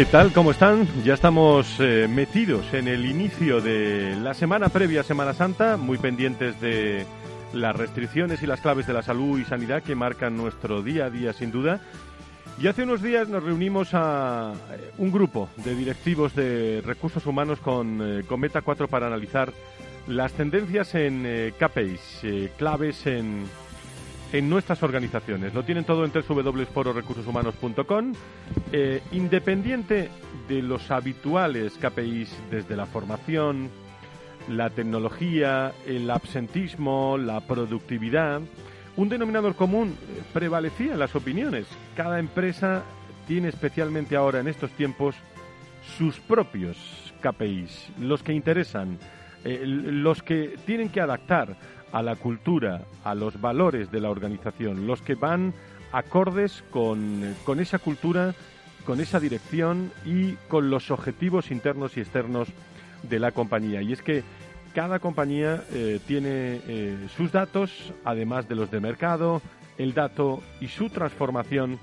¿Qué tal? ¿Cómo están? Ya estamos eh, metidos en el inicio de la semana previa a Semana Santa, muy pendientes de las restricciones y las claves de la salud y sanidad que marcan nuestro día a día, sin duda. Y hace unos días nos reunimos a eh, un grupo de directivos de recursos humanos con eh, Cometa 4 para analizar las tendencias en KPIs, claves en en nuestras organizaciones. Lo tienen todo en www.fororecursoshumanos.com. Eh, independiente de los habituales KPIs desde la formación, la tecnología, el absentismo, la productividad, un denominador común prevalecía en las opiniones. Cada empresa tiene especialmente ahora en estos tiempos sus propios KPIs, los que interesan, eh, los que tienen que adaptar a la cultura, a los valores de la organización, los que van acordes con, esa cultura, con esa dirección y con los objetivos internos y externos de la compañía. Y es que cada compañía eh, tiene eh, sus datos, además de los de mercado, el dato y su transformación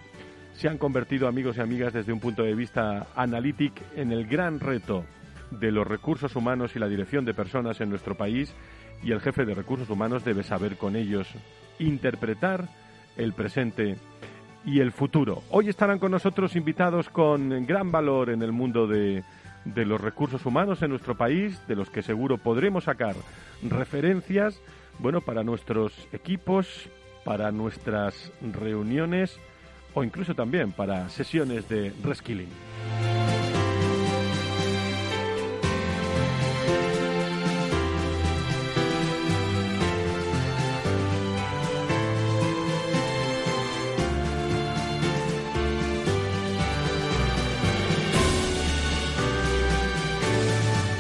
se han convertido, amigos y amigas, desde un punto de vista analítico, en el gran reto de los recursos humanos y la dirección de personas en nuestro país y el jefe de recursos humanos debe saber con ellos interpretar el presente y el futuro. Hoy estarán con nosotros invitados con gran valor en el mundo de, de los recursos humanos en nuestro país, de los que seguro podremos sacar referencias, bueno, para nuestros equipos, para nuestras reuniones o incluso también para sesiones de reskilling.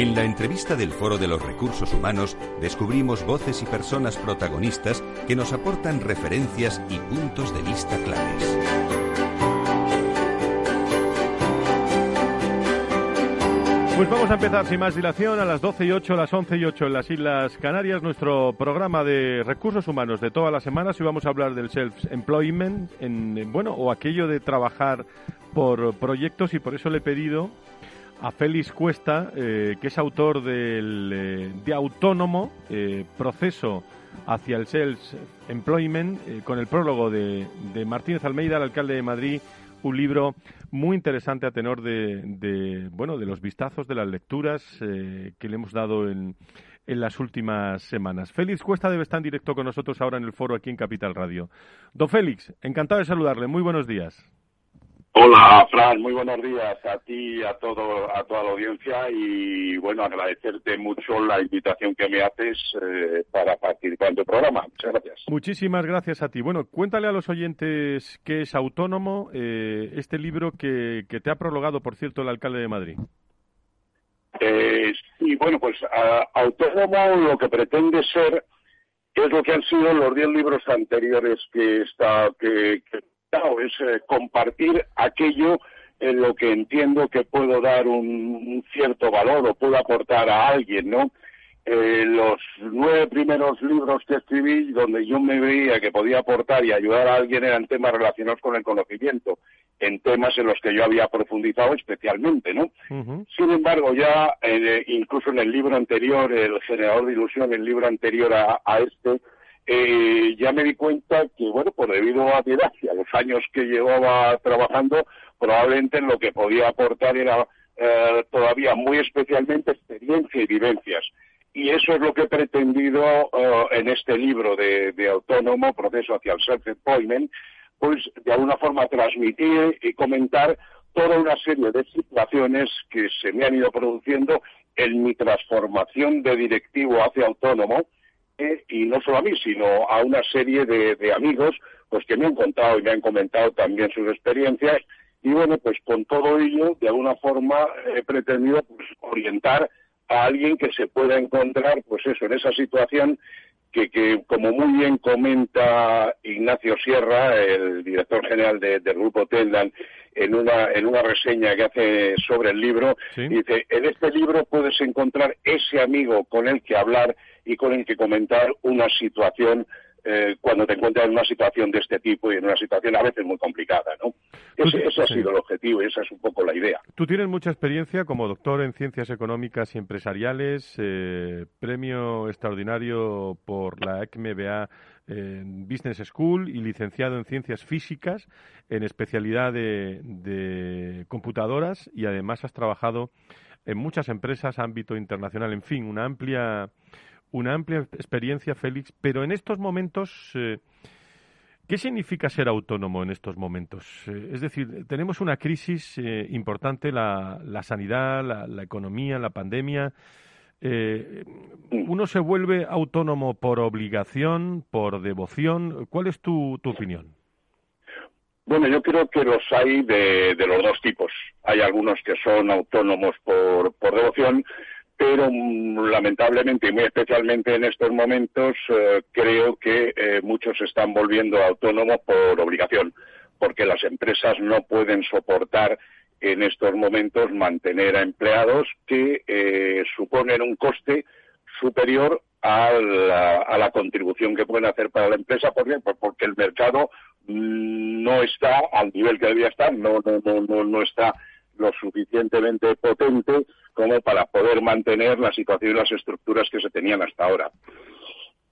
En la entrevista del Foro de los Recursos Humanos descubrimos voces y personas protagonistas que nos aportan referencias y puntos de vista claves. Pues vamos a empezar sin más dilación a las 12 y 8, a las 11 y 8 en las Islas Canarias, nuestro programa de recursos humanos de todas las semanas y vamos a hablar del self-employment, en, bueno, o aquello de trabajar por proyectos y por eso le he pedido a Félix Cuesta, eh, que es autor del, eh, de Autónomo, eh, Proceso hacia el Self-Employment, con el prólogo de, de, Martínez Almeida, el alcalde de Madrid, un libro muy interesante a tenor de, de bueno, de los vistazos, de las lecturas que le hemos dado en, en las últimas semanas. Félix Cuesta debe estar en directo con nosotros ahora en el foro aquí en Capital Radio. Don Félix, encantado de saludarle. Muy buenos días. Hola, Fran, muy buenos días a ti, a todo, a toda la audiencia y bueno, agradecerte mucho la invitación que me haces eh, para participar en tu programa. Muchas gracias. Muchísimas gracias a ti. Bueno, cuéntale a los oyentes qué es Autónomo, eh, este libro que, que, te ha prologado, por cierto, el alcalde de Madrid. Eh, sí, bueno, pues Autónomo lo que pretende ser es lo que han sido los diez libros anteriores que está que es eh, compartir aquello en lo que entiendo que puedo dar un, cierto valor o puedo aportar a alguien, ¿no? eh, los nueve primeros libros que escribí, donde yo me veía que podía aportar y ayudar a alguien, eran temas relacionados con el conocimiento, en temas en los que yo había profundizado especialmente, ¿no? Sin embargo, ya eh, incluso en el libro anterior, El generador de ilusión, el libro anterior a, este, eh, ya me di cuenta que, bueno, pues debido a mi edad y a los años que llevaba trabajando, probablemente en lo que podía aportar era todavía muy especialmente experiencia y vivencias. Y eso es lo que he pretendido eh, en este libro de, Autónomo, Proceso hacia el Self-Employment, pues de alguna forma transmitir y comentar toda una serie de situaciones que se me han ido produciendo en mi transformación de directivo hacia autónomo, eh, y no solo a mí, sino a una serie de, amigos pues que me han contado y me han comentado también sus experiencias, y bueno, pues con todo ello, de alguna forma he pretendido pues, orientar a alguien que se pueda encontrar, pues eso, en esa situación que, que como muy bien comenta Ignacio Sierra, el director general del Grupo Tendan, en una, en una reseña que hace sobre el libro, dice, en este libro puedes encontrar ese amigo con el que hablar y con el que comentar una situación eh, cuando te encuentras en una situación de este tipo y en una situación a veces muy complicada, ¿no? Ese, ha sido el objetivo y esa es un poco la idea. Tú tienes mucha experiencia como doctor en ciencias económicas y empresariales, eh, premio extraordinario por la ECMBA en Business School y licenciado en ciencias físicas en especialidad de computadoras y además has trabajado en muchas empresas, ámbito internacional, en fin, una amplia una amplia experiencia, Félix, pero en estos momentos, eh, ¿qué significa ser autónomo en estos momentos? Eh, es decir, tenemos una crisis eh, importante, la, la sanidad, la, economía, la pandemia. ¿Uno se vuelve autónomo por obligación, por devoción? ¿Cuál es tu, tu opinión? Bueno, yo creo que los hay de, de, los dos tipos. Hay algunos que son autónomos por, por devoción pero mm, lamentablemente y muy especialmente en estos momentos eh, creo que eh, muchos están volviendo autónomos por obligación, porque las empresas no pueden soportar en estos momentos mantener a empleados que eh, suponen un coste superior a la, contribución que pueden hacer para la empresa. ¿Por qué? Pues porque el mercado mm, no está al nivel que debía estar, no, no, no, no está lo suficientemente potente como para poder mantener la situación y las estructuras que se tenían hasta ahora.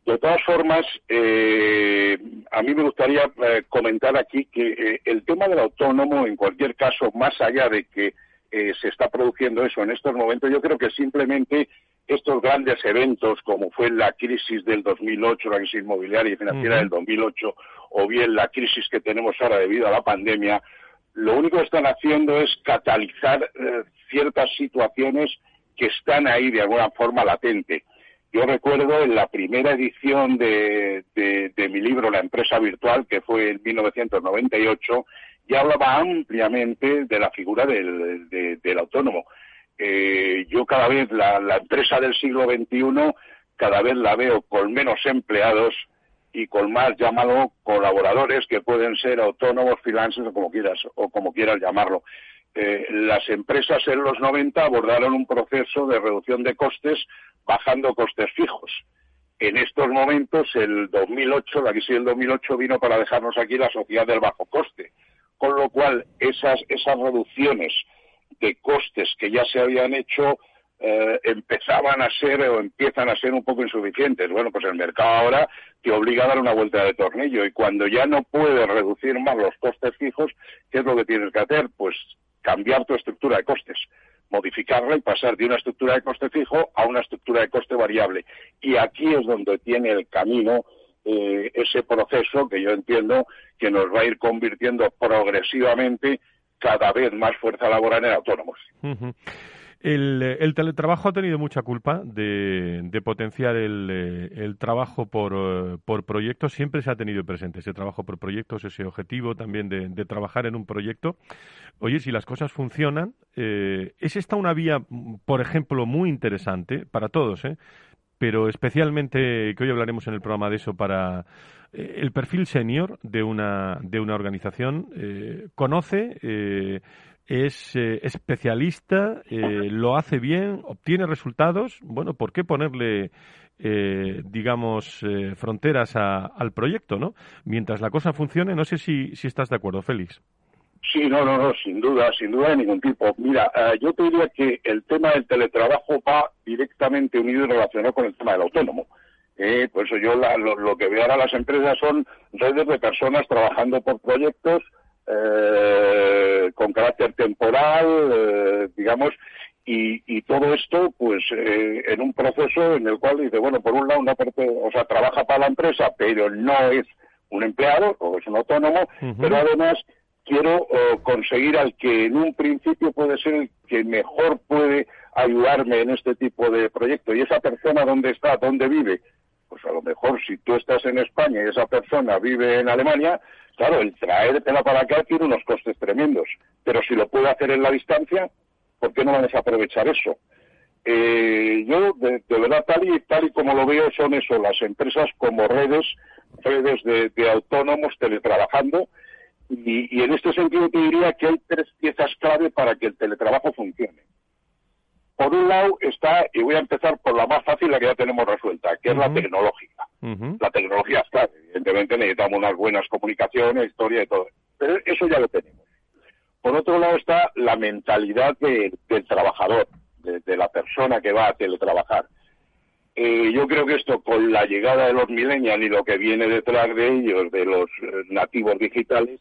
De todas formas, eh, a mí me gustaría eh, comentar aquí que eh, el tema del autónomo, en cualquier caso, más allá de que se está produciendo eso en estos momentos, yo creo que simplemente estos grandes eventos, como fue la crisis del 2008, la crisis inmobiliaria y financiera del 2008, o bien la crisis que tenemos ahora debido a la pandemia, lo único que están haciendo es catalizar eh, ciertas situaciones que están ahí de alguna forma latente. Yo recuerdo en la primera edición de, mi libro La empresa virtual, que fue en 1998, ya hablaba ampliamente de la figura del, autónomo. Eh, yo cada vez la, la empresa del siglo XXI, cada vez la veo con menos empleados, y con más, llámalo, colaboradores que pueden ser autónomos, freelancers o como quieras, o como quieras llamarlo. Eh, las empresas en los 90 abordaron un proceso de reducción de costes bajando costes fijos. En estos momentos, el 2008, la crisis del 2008 vino para dejarnos aquí la sociedad del bajo coste. Con lo cual, esas, esas reducciones de costes que ya se habían hecho eh, empezaban a ser o empiezan a ser un poco insuficientes. Bueno, pues el mercado ahora te obliga a dar una vuelta de tornillo y cuando ya no puedes reducir más los costes fijos, ¿qué es lo que tienes que hacer? Pues cambiar tu estructura de costes, modificarla y pasar de una estructura de coste fijo a una estructura de coste variable. Y aquí es donde tiene el camino eh, ese proceso que yo entiendo que nos va a ir convirtiendo progresivamente cada vez más fuerza laboral en autónomos. El, teletrabajo ha tenido mucha culpa de, potenciar el, eh, trabajo por, por, proyectos. Siempre se ha tenido presente ese trabajo por proyectos, ese objetivo también de, trabajar en un proyecto. Oye, si las cosas funcionan, eh, es esta una vía, por ejemplo, muy interesante para todos, ¿eh? pero especialmente, que hoy hablaremos en el programa de eso, para eh, el perfil senior de una, de una organización. conoce es eh, especialista, eh, lo hace bien, obtiene resultados. Bueno, ¿por qué ponerle, eh, digamos, fronteras al proyecto, no? Mientras la cosa funcione, no sé si, si estás de acuerdo, Félix. Sí, no, no, no, sin duda, sin duda de ningún tipo. Mira, yo te diría que el tema del teletrabajo va directamente unido y relacionado con el tema del autónomo. Eh, por eso yo lo, que veo ahora las empresas son redes de personas trabajando por proyectos eh, con carácter temporal, eh, digamos, y, todo esto, pues, eh, en un proceso en el cual dice, bueno, por un lado, una parte, o sea, trabaja para la empresa, pero no es un empleado o es un autónomo, pero además quiero conseguir al que en un principio puede ser el que mejor puede ayudarme en este tipo de proyecto. Y esa persona, ¿dónde está? ¿Dónde vive? Pues a lo mejor si tú estás en España y esa persona vive en Alemania, claro, el traértela para acá tiene unos costes tremendos. Pero si lo puede hacer en la distancia, ¿por qué no vamos a aprovechar eso? Eh, yo, de, verdad, tal y, tal y como lo veo, son eso, las empresas como redes, redes de, autónomos teletrabajando, y, y, en este sentido te diría que hay tres piezas clave para que el teletrabajo funcione. Por un lado está, y voy a empezar por la más fácil, la que ya tenemos resuelta, que es la tecnológica. La tecnología está, evidentemente necesitamos unas buenas comunicaciones, historia y todo. Pero eso ya lo tenemos. Por otro lado está la mentalidad del trabajador, de, la persona que va a teletrabajar. Eh, yo creo que esto, con la llegada de los millennials y lo que viene detrás de ellos, de los eh, nativos digitales,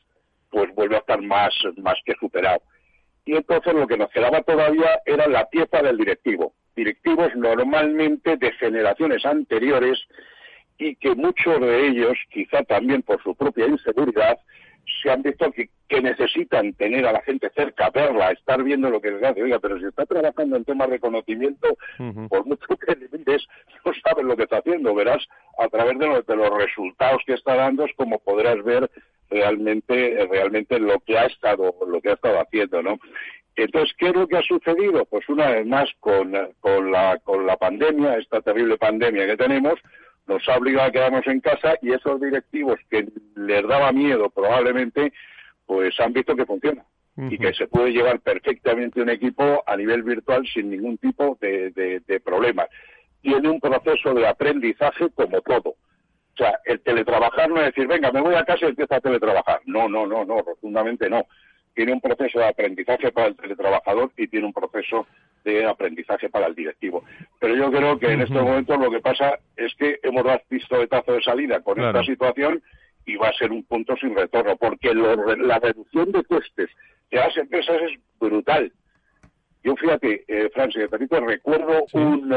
pues vuelve a estar más, más que superado y entonces lo que nos quedaba todavía era la pieza del directivo. Directivos normalmente de generaciones anteriores y que muchos de ellos, quizá también por su propia inseguridad, se han visto que, necesitan tener a la gente cerca, verla, estar viendo lo que les hace. Oiga, pero si está trabajando en temas de conocimiento, por mucho que le mires, no sabes lo que está haciendo. Verás a través de, de los resultados que está dando, es como podrás ver realmente realmente lo que ha estado lo que ha estado haciendo no entonces qué es lo que ha sucedido pues una vez más con, con la con la pandemia esta terrible pandemia que tenemos nos ha obligado a quedarnos en casa y esos directivos que les daba miedo probablemente pues han visto que funciona y que se puede llevar perfectamente un equipo a nivel virtual sin ningún tipo de, de, de problemas. Tiene un proceso de aprendizaje como todo o sea, el teletrabajar no es decir, venga, me voy a casa y empiezo a teletrabajar. No, no, no, no, rotundamente no. Tiene un proceso de aprendizaje para el teletrabajador y tiene un proceso de aprendizaje para el directivo. Pero yo creo que en estos momentos lo que pasa es que hemos dado tazo de salida con esta situación y va a ser un punto sin retorno, porque la reducción de costes de las empresas es brutal. Yo fíjate, eh, Francia, recuerdo un...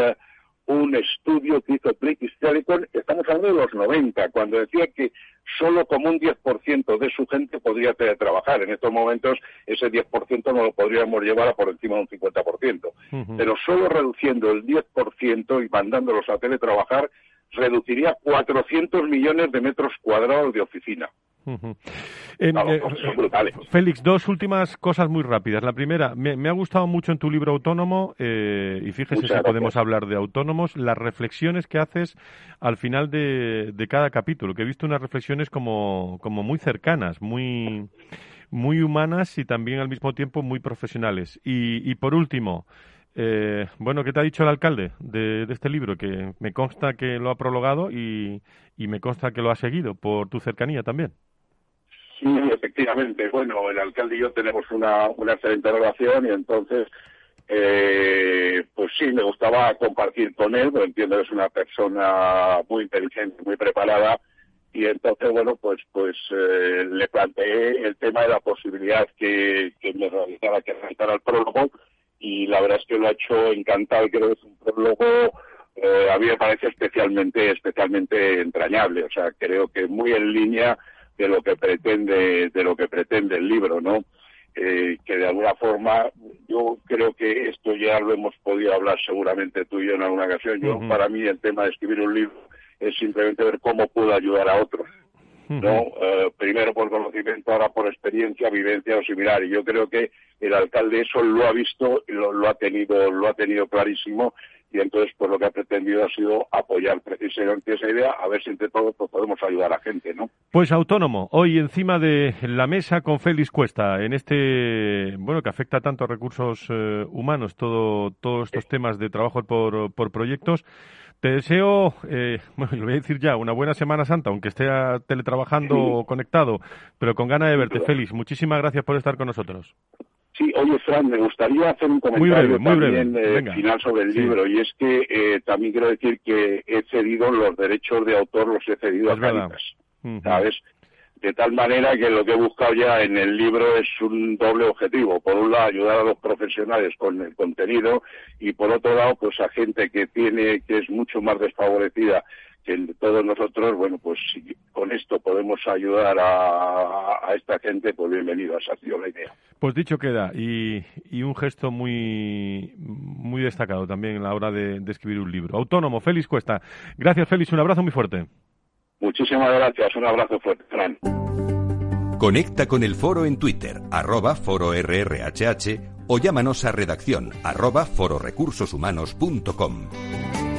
Un estudio que hizo British Telecom, estamos hablando de los 90, cuando decía que solo como un 10% de su gente podría teletrabajar. En estos momentos ese 10% no lo podríamos llevar a por encima de un 50%. Pero solo reduciendo el 10% y mandándolos a teletrabajar, reduciría 400 millones de metros cuadrados de oficina. Eh, Félix, dos últimas cosas muy rápidas. La primera, me, ha gustado mucho en tu libro Autónomo, eh, y fíjese si podemos hablar de autónomos, las reflexiones que haces al final de, cada capítulo, que he visto unas reflexiones como, como muy cercanas, muy, muy humanas y también al mismo tiempo muy profesionales. Y, por último, eh, bueno, ¿qué te ha dicho el alcalde de, este libro? Que me consta que lo ha prologado y, y me consta que lo ha seguido por tu cercanía también. Sí, efectivamente. Bueno, el alcalde y yo tenemos una, una excelente relación y entonces, eh, pues sí, me gustaba compartir con él, porque entiendo que es una persona muy inteligente, muy preparada y entonces, bueno, pues pues eh, le planteé el tema de la posibilidad que, que me realizara, que realizara el prólogo y la verdad es que lo ha hecho encantado creo que es un prólogo eh, a mí me parece especialmente especialmente entrañable o sea creo que muy en línea de lo que pretende de lo que pretende el libro no eh, que de alguna forma yo creo que esto ya lo hemos podido hablar seguramente tú y yo en alguna ocasión. Yo para mí el tema de escribir un libro es simplemente ver cómo puedo ayudar a otros no eh, primero por conocimiento ahora por experiencia vivencia o similar. Y yo creo que el alcalde eso lo ha visto y lo, lo ha tenido lo ha tenido clarísimo y entonces pues lo que ha pretendido ha sido apoyar precisamente esa idea, a ver si entre todos pues, podemos ayudar a la gente, ¿no? Pues autónomo, hoy encima de la mesa con Félix Cuesta, en este, bueno, que afecta tanto a recursos eh, humanos, todo, todos estos temas de trabajo por, por proyectos. Te deseo, eh, bueno, lo voy a decir ya, una buena Semana Santa, aunque esté teletrabajando o conectado, pero con ganas de verte, Félix. Muchísimas gracias por estar con nosotros. Sí, oye, Fran, me gustaría hacer un comentario también eh, final sobre el libro, y es que eh, también quiero decir que he cedido los derechos de autor, los he cedido a Caritas, ¿sabes? De tal manera que lo que he buscado ya en el libro es un doble objetivo. Por un lado, ayudar a los profesionales con el contenido y por otro lado, pues a gente que tiene, que es mucho más desfavorecida que todos nosotros, bueno, pues si con esto podemos ayudar a, esta gente, pues bienvenido, esa ha sido la idea. Pues dicho queda, y, y un gesto muy, muy destacado también en la hora de, de escribir un libro. Autónomo, Félix Cuesta. Gracias, Félix, un abrazo muy fuerte. Muchísimas gracias, un abrazo fuerte, Fran. Conecta con el foro en Twitter, arroba foro RRHH, o llámanos a redacción, arroba fororecursoshumanos.com.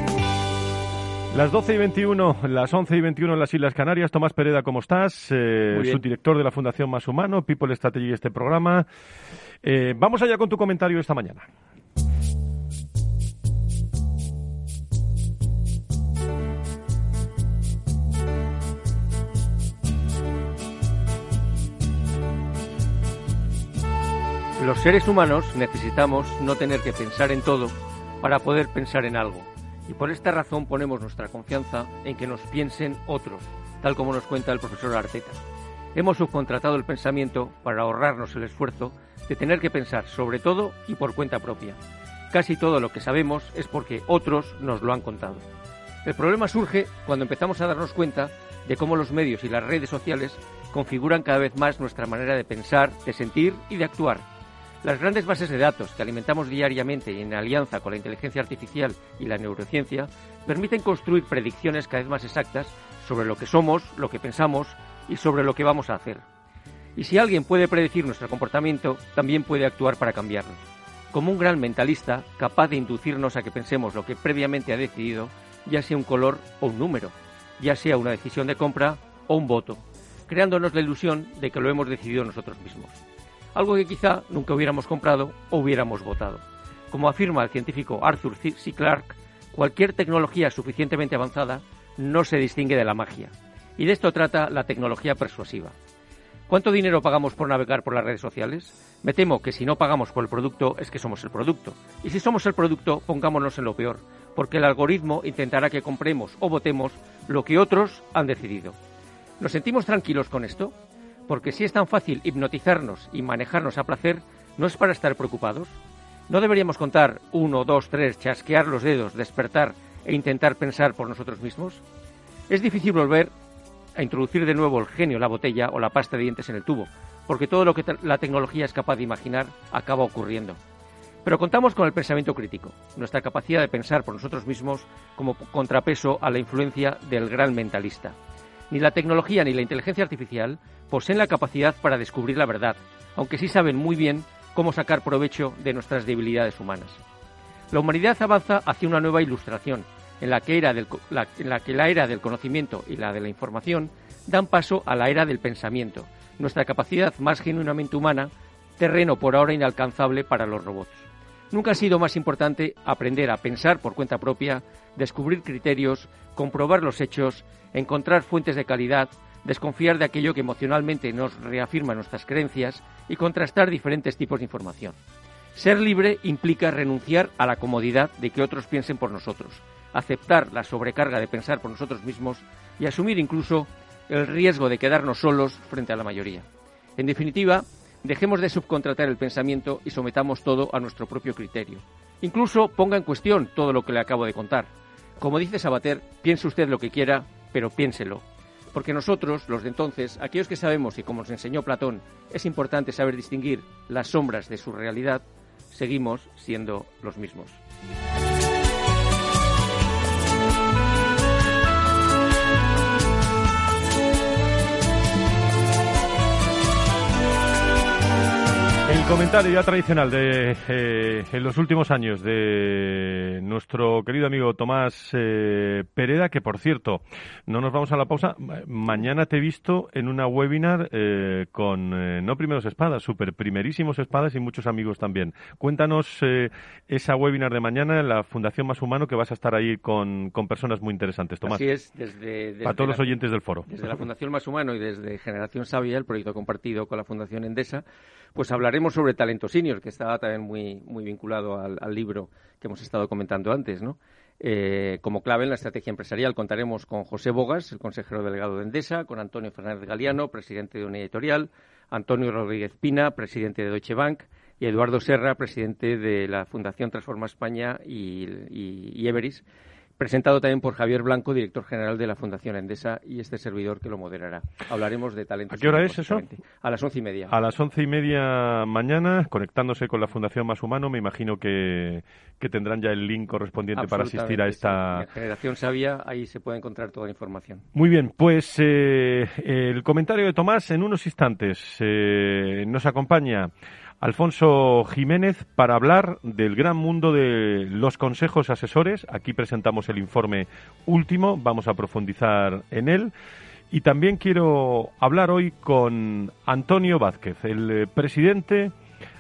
Las 12 y 21, las 11 y 21 en las Islas Canarias. Tomás Pereda, ¿cómo estás? Eh, subdirector de la Fundación Más Humano, People Strategy, este programa. Eh, vamos allá con tu comentario esta mañana. Los seres humanos necesitamos no tener que pensar en todo para poder pensar en algo. Y por esta razón ponemos nuestra confianza en que nos piensen otros, tal como nos cuenta el profesor Arteta. Hemos subcontratado el pensamiento para ahorrarnos el esfuerzo de tener que pensar sobre todo y por cuenta propia. Casi todo lo que sabemos es porque otros nos lo han contado. El problema surge cuando empezamos a darnos cuenta de cómo los medios y las redes sociales configuran cada vez más nuestra manera de pensar, de sentir y de actuar las grandes bases de datos que alimentamos diariamente en alianza con la inteligencia artificial y la neurociencia permiten construir predicciones cada vez más exactas sobre lo que somos, lo que pensamos y sobre lo que vamos a hacer. Y si alguien puede predecir nuestro comportamiento, también puede actuar para cambiarlo. Como un gran mentalista capaz de inducirnos a que pensemos lo que previamente ha decidido, ya sea un color o un número, ya sea una decisión de compra o un voto, creándonos la ilusión de que lo hemos decidido nosotros mismos algo que quizá nunca hubiéramos comprado o hubiéramos votado. Como afirma el científico Arthur C. Clarke, cualquier tecnología suficientemente avanzada no se distingue de la magia. Y de esto trata la tecnología persuasiva. ¿Cuánto dinero pagamos por navegar por las redes sociales? Me temo que si no pagamos por el producto es que somos el producto. Y si somos el producto, pongámonos en lo peor, porque el algoritmo intentará que compremos o votemos lo que otros han decidido. ¿Nos sentimos tranquilos con esto? Porque si es tan fácil hipnotizarnos y manejarnos a placer, ¿no es para estar preocupados? ¿No deberíamos contar uno, dos, tres, chasquear los dedos, despertar e intentar pensar por nosotros mismos? Es difícil volver a introducir de nuevo el genio en la botella o la pasta de dientes en el tubo, porque todo lo que la tecnología es capaz de imaginar acaba ocurriendo. Pero contamos con el pensamiento crítico, nuestra capacidad de pensar por nosotros mismos como contrapeso a la influencia del gran mentalista. Ni la tecnología ni la inteligencia artificial poseen la capacidad para descubrir la verdad, aunque sí saben muy bien cómo sacar provecho de nuestras debilidades humanas. La humanidad avanza hacia una nueva ilustración, en la, que la que la era del conocimiento y la de la información dan paso a la era del pensamiento, nuestra capacidad más genuinamente humana, terreno por ahora inalcanzable para los robots. Nunca ha sido más importante aprender a pensar por cuenta propia, descubrir criterios, comprobar los hechos, encontrar fuentes de calidad, desconfiar de aquello que emocionalmente nos reafirma nuestras creencias y contrastar diferentes tipos de información. Ser libre implica renunciar a la comodidad de que otros piensen por nosotros, aceptar la sobrecarga de pensar por nosotros mismos y asumir incluso el riesgo de quedarnos solos frente a la mayoría. En definitiva, dejemos de subcontratar el pensamiento y sometamos todo a nuestro propio criterio. Incluso ponga en cuestión todo lo que le acabo de contar. Como dice Sabater, piense usted lo que quiera, pero piénselo. Porque nosotros, los de entonces, aquellos que sabemos y como nos enseñó Platón, es importante saber distinguir las sombras de su realidad, seguimos siendo los mismos. Comentario ya tradicional de eh, en los últimos años de nuestro querido amigo Tomás eh, Pereda, que por cierto, no nos vamos a la pausa. Mañana te he visto en una webinar eh, con no primeros espadas, super primerísimos espadas y muchos amigos también. Cuéntanos esa webinar de mañana en la Fundación Más Humano, que vas a estar ahí con, con personas muy interesantes. Tomás. Así es, desde, para todos los oyentes del foro. Desde la Fundación Más Humano y desde Generación Sabia, el proyecto compartido con la Fundación Endesa pues hablaremos sobre talento senior, que estaba también muy, muy vinculado al, libro que hemos estado comentando antes, ¿no? Eh, como clave en la estrategia empresarial contaremos con José Bogas, el consejero delegado de Endesa, con Antonio Fernández Galiano, presidente de una editorial, Antonio Rodríguez Pina, presidente de Deutsche Bank, y Eduardo Serra, presidente de la Fundación Transforma España y Everis, presentado también por Javier Blanco, director general de la Fundación Endesa, y este servidor que lo moderará. Hablaremos de talento. ¿A qué hora es eso? A las once y media. A las once y media mañana, conectándose con la Fundación Más Humano, me imagino que, tendrán ya el link correspondiente para asistir a esta... Generación Sabia, ahí se puede encontrar toda la información. Muy bien, pues eh, el comentario de Tomás en unos instantes. Eh, nos acompaña Alfonso Jiménez para hablar del gran mundo de los consejos asesores. Aquí presentamos el informe último, vamos a profundizar en él. Y también quiero hablar hoy con Antonio Vázquez, el eh, presidente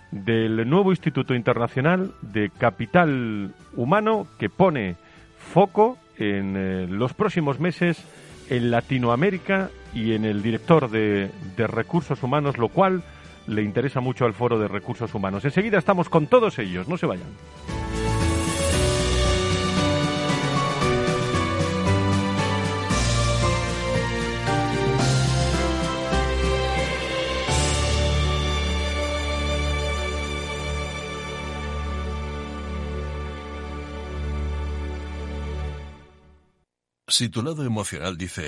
del nuevo Instituto Internacional de Capital Humano que pone foco en eh, los próximos meses en Latinoamérica y en el director de, de recursos humanos, lo cual le interesa mucho al Foro de Recursos Humanos. Enseguida estamos con todos ellos, no se vayan. Si tu lado emocional dice,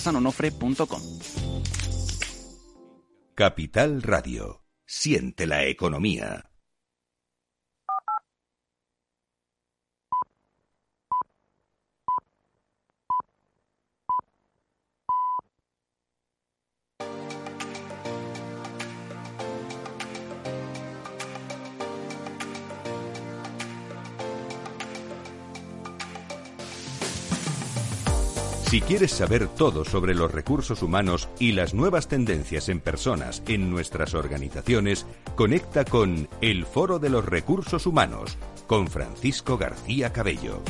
www.pasteleriasanonofre.com. Capital Radio. Siente la economía. Si quieres saber todo sobre los recursos humanos y las nuevas tendencias en personas en nuestras organizaciones, conecta con El Foro de los Recursos Humanos con Francisco García Cabello.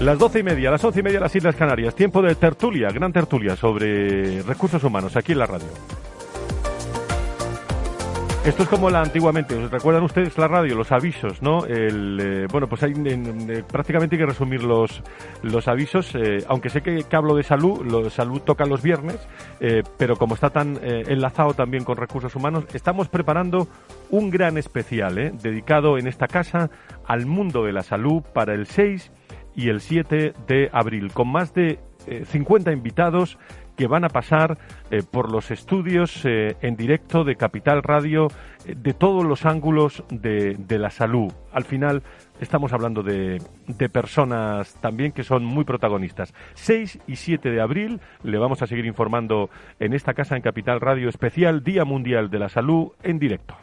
Las doce y media, las once y media las Islas Canarias. Tiempo de tertulia, gran tertulia sobre recursos humanos aquí en la radio. Esto es como la antiguamente, ¿os recuerdan ustedes la radio, los avisos, no? El, eh, bueno, pues hay, eh, prácticamente hay que resumir los, los avisos, eh, aunque sé que, hablo de salud, lo, salud toca los viernes, pero como está tan enlazado también con recursos humanos, estamos preparando un gran especial dedicado en esta casa al mundo de la salud para el 6 y el 7 de abril, con más de 50 invitados que van a pasar eh, por los estudios eh, en directo de Capital Radio eh, de todos los ángulos de, de, la salud. Al final estamos hablando de, de, personas también que son muy protagonistas. 6 y 7 de abril le vamos a seguir informando en esta casa en Capital Radio especial Día Mundial de la Salud en directo.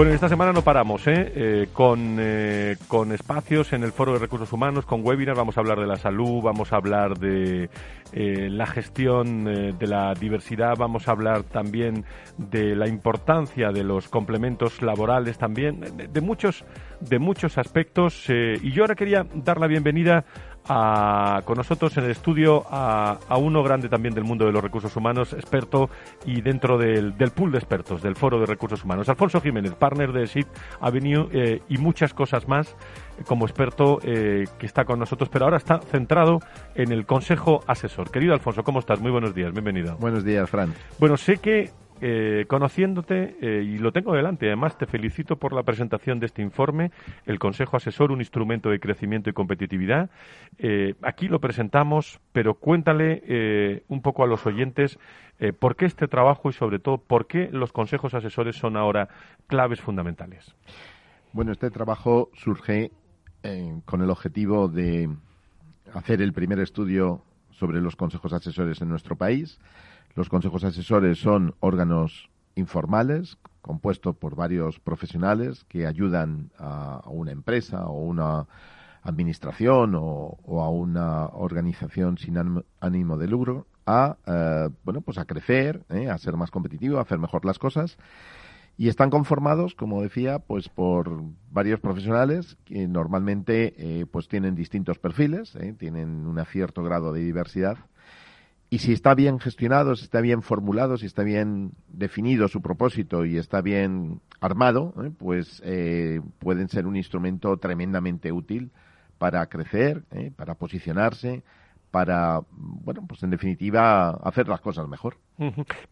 Bueno, esta semana no paramos, ¿eh? eh con, eh, con espacios en el Foro de Recursos Humanos, con webinars, vamos a hablar de la salud, vamos a hablar de eh, la gestión de la diversidad, vamos a hablar también de la importancia de los complementos laborales también, de, muchos, de muchos aspectos. y yo ahora quería dar la bienvenida con nosotros en el estudio a, uno grande también del mundo de los recursos humanos, experto y dentro del, pool de expertos del Foro de Recursos Humanos. Alfonso Jiménez, partner de SIT Avenue eh, y muchas cosas más eh, como experto eh, que está con nosotros, pero ahora está centrado en el Consejo Asesor. Querido Alfonso, ¿cómo estás? Muy buenos días, bienvenido. Buenos días, Fran. Bueno, sé que eh, conociéndote, eh, y lo tengo delante, además te felicito por la presentación de este informe, el Consejo Asesor, un instrumento de crecimiento y competitividad. Eh, aquí lo presentamos, pero cuéntale un poco a los oyentes por qué este trabajo y sobre todo por qué los consejos asesores son ahora claves fundamentales. Bueno, este trabajo surge con el objetivo de hacer el primer estudio sobre los consejos asesores en nuestro país los consejos asesores son órganos informales compuestos por varios profesionales que ayudan a, una empresa o una administración o, a una organización sin ánimo de lucro a eh, bueno pues a crecer eh, a ser más competitivo a hacer mejor las cosas. Y están conformados como decía pues por varios profesionales que normalmente eh, pues tienen distintos perfiles tienen un cierto grado de diversidad y si está bien gestionado, si está bien formulado, si está bien definido su propósito y está bien armado, ¿eh? pues eh, pueden ser un instrumento tremendamente útil para crecer, ¿eh? para posicionarse, para, bueno, pues en definitiva, hacer las cosas mejor.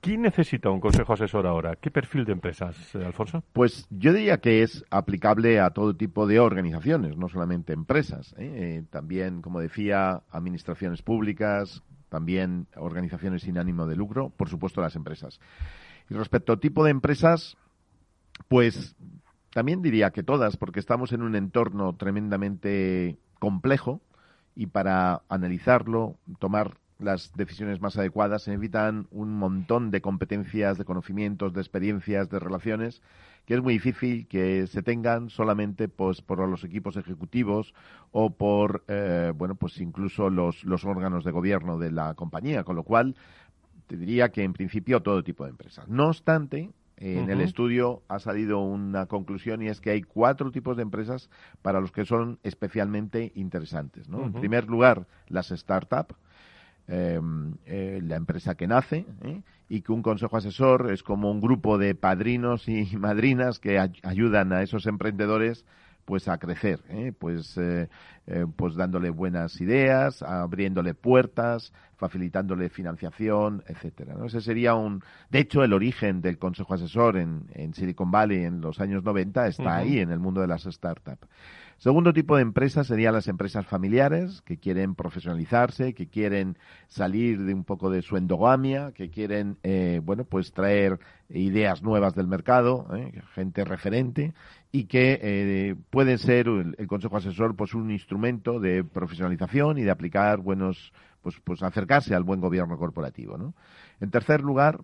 ¿Quién necesita un consejo asesor ahora? ¿Qué perfil de empresas, Alfonso? Pues yo diría que es aplicable a todo tipo de organizaciones, no solamente empresas. también, como decía, administraciones públicas, también organizaciones sin ánimo de lucro, por supuesto las empresas. Y respecto al tipo de empresas, pues también diría que todas, porque estamos en un entorno tremendamente complejo y para analizarlo, tomar las decisiones más adecuadas se necesitan un montón de competencias, de conocimientos, de experiencias, de relaciones que es muy difícil que se tengan solamente pues, por los equipos ejecutivos o por, eh, bueno, pues incluso los, los órganos de gobierno de la compañía, con lo cual te diría que en principio todo tipo de empresas. No obstante, en el estudio ha salido una conclusión y es que hay cuatro tipos de empresas para los que son especialmente interesantes. ¿no? En primer lugar, las startups, Em, eh, la empresa que nace ¿eh? y que un consejo asesor es como un grupo de padrinos y madrinas que ayudan a esos emprendedores pues a crecer, ¿eh? pues, eh, pues dándole buenas ideas, abriéndole puertas, facilitándole financiación, etcétera. ¿no? Ese sería un, de hecho, el origen del Consejo Asesor en, en Silicon Valley en los años 90 está ahí en el mundo de las startups. Segundo tipo de empresas serían las empresas familiares que quieren profesionalizarse, que quieren salir de un poco de su endogamia, que quieren, eh, bueno, pues traer ideas nuevas del mercado, eh, gente referente y que eh, puede ser el, Consejo Asesor pues un instrumento de profesionalización y de aplicar buenos, pues, pues acercarse al buen gobierno corporativo, ¿no? En tercer lugar,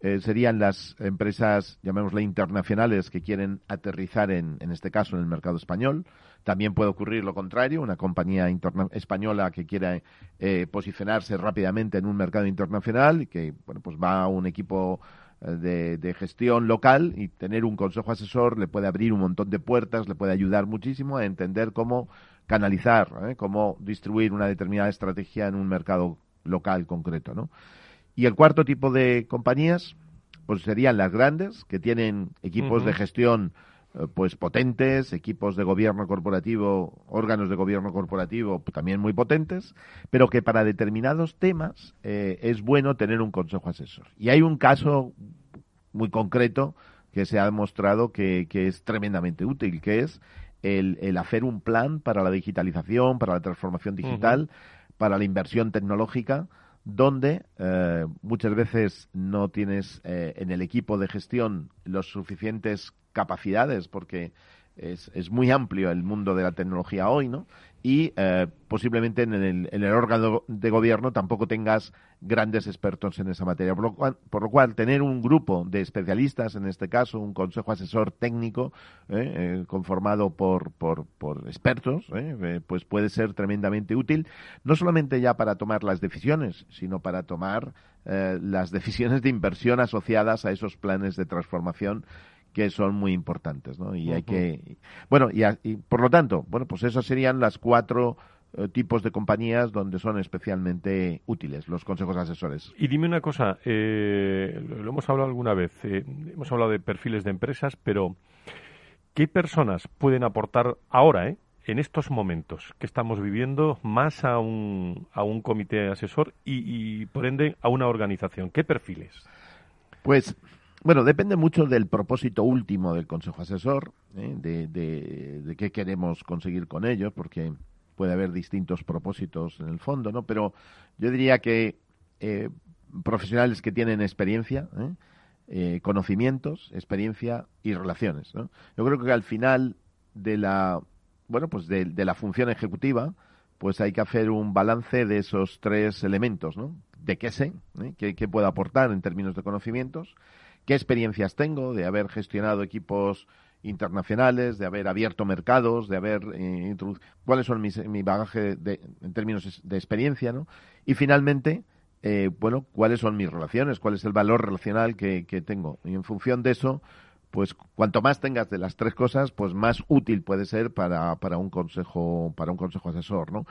eh, serían las empresas, llamémosle internacionales, que quieren aterrizar en, en este caso en el mercado español. También puede ocurrir lo contrario, una compañía española que quiera eh, posicionarse rápidamente en un mercado internacional y que, bueno, pues va a un equipo eh, de, gestión local y tener un consejo asesor le puede abrir un montón de puertas, le puede ayudar muchísimo a entender cómo canalizar, cómo distribuir una determinada estrategia en un mercado local concreto, ¿no? Y el cuarto tipo de compañías, pues serían las grandes, que tienen equipos de gestión eh, pues potentes, equipos de gobierno corporativo, órganos de gobierno corporativo también muy potentes, pero que para determinados temas eh, es bueno tener un consejo asesor. Y hay un caso muy concreto que se ha demostrado que, es tremendamente útil, que es el, hacer un plan para la digitalización, para la transformación digital, para la inversión tecnológica, donde eh, muchas veces no tienes eh, en el equipo de gestión los suficientes capacidades porque es, es, muy amplio el mundo de la tecnología hoy, ¿no? Y eh, posiblemente en el, en el, órgano de gobierno tampoco tengas grandes expertos en esa materia. Por lo, cual, por lo cual, tener un grupo de especialistas, en este caso un consejo asesor técnico ¿eh? Eh, conformado por, por, por expertos, pues puede ser tremendamente útil, no solamente ya para tomar las decisiones, sino para tomar las decisiones de inversión asociadas a esos planes de transformación que son muy importantes, ¿no? Y hay que, bueno, y, por lo tanto, bueno, pues esas serían las cuatro eh, tipos de compañías donde son especialmente útiles los consejos asesores. Y dime una cosa, eh, lo hemos hablado alguna vez, eh, hemos hablado de perfiles de empresas, pero ¿qué personas pueden aportar ahora, en estos momentos que estamos viviendo, más a un, a un comité asesor y, y por ende, a una organización? ¿Qué perfiles? Pues bueno, depende mucho del propósito último del Consejo Asesor, ¿eh? de, qué queremos conseguir con ello, porque puede haber distintos propósitos en el fondo, ¿no? Pero yo diría que eh, profesionales que tienen experiencia, ¿eh? conocimientos, experiencia y relaciones, ¿no? Yo creo que al final de la, bueno, pues de, la función ejecutiva, pues hay que hacer un balance de esos tres elementos, ¿no? De qué sé, qué, qué puedo aportar en términos de conocimientos, qué experiencias tengo de haber gestionado equipos internacionales, de haber abierto mercados, de haber eh, cuáles son mis, mi bagaje de, en términos de experiencia, ¿no? Y finalmente, eh, bueno, cuáles son mis relaciones, cuál es el valor relacional que, que tengo. Y en función de eso, pues cuanto más tengas de las tres cosas, pues más útil puede ser para, para un consejo, para un consejo asesor, ¿no?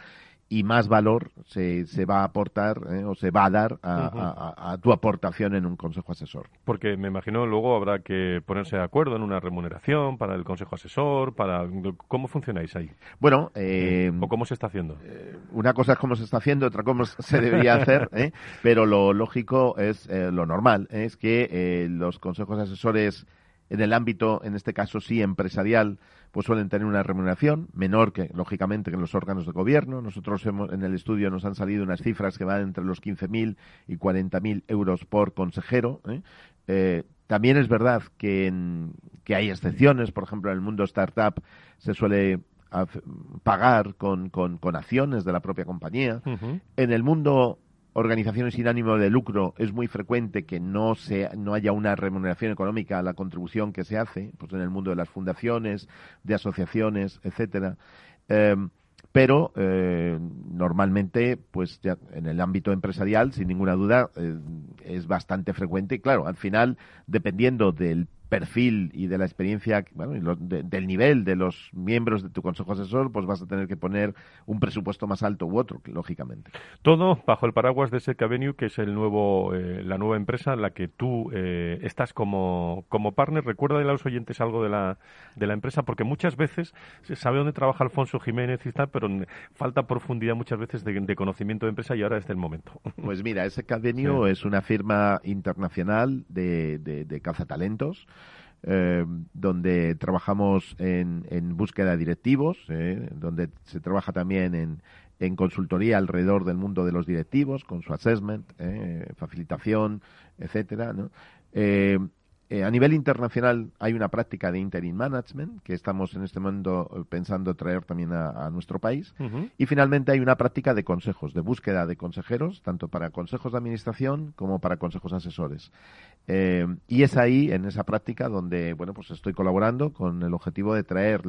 Y más valor se, se va a aportar eh, o se va a dar a, tu aportación en un consejo asesor. Porque me imagino luego habrá que ponerse de acuerdo en una remuneración para el consejo asesor, para cómo funcionáis ahí. Bueno, eh, o cómo se está haciendo. Eh, una cosa es cómo se está haciendo, otra cómo se debería hacer, pero lo lógico es lo normal, es que los consejos asesores en el ámbito, en este caso sí empresarial, pues suelen tener una remuneración menor que, lógicamente, que en los órganos de gobierno. Nosotros hemos, en el estudio nos han salido unas cifras que van entre los 15.000 y 40.000 euros por consejero. ¿eh? Eh, también es verdad que, que hay excepciones, por ejemplo, en el mundo startup se suele pagar con, con, acciones de la propia compañía. En el mundo organizaciones sin ánimo de lucro es muy frecuente que no se, no haya una remuneración económica a la contribución que se hace, pues en el mundo de las fundaciones, de asociaciones, etcétera. Em, pero eh, normalmente, pues ya en el ámbito empresarial, sin ninguna duda, eh, es bastante frecuente. Y claro, al final, dependiendo del perfil y de la experiencia, bueno, y del nivel de los miembros de tu consejo asesor, pues vas a tener que poner un presupuesto más alto u otro, lógicamente. Todo bajo el paraguas de Sec Avenue, que es el nuevo, eh, la nueva empresa en la que tú eh, estás como, como partner. Recuerda a los oyentes algo de la, de la empresa, porque muchas veces se sabe dónde trabaja Alfonso Jiménez y tal, pero falta profundidad muchas veces de, conocimiento de empresa y ahora es el momento. Pues mira, Sec Avenue es una firma internacional de, de, de cazatalentos eh, donde trabajamos en, en búsqueda de directivos, eh, donde se trabaja también en, en consultoría alrededor del mundo de los directivos, con su assessment, eh, facilitación, etcétera. ¿no? Eh, eh, a nivel internacional hay una práctica de interim management que estamos en este momento pensando traer también a, nuestro país. Y finalmente hay una práctica de consejos, de búsqueda de consejeros, tanto para consejos de administración como para consejos asesores. Eh, y es ahí, en esa práctica, donde bueno, pues estoy colaborando con el objetivo de traer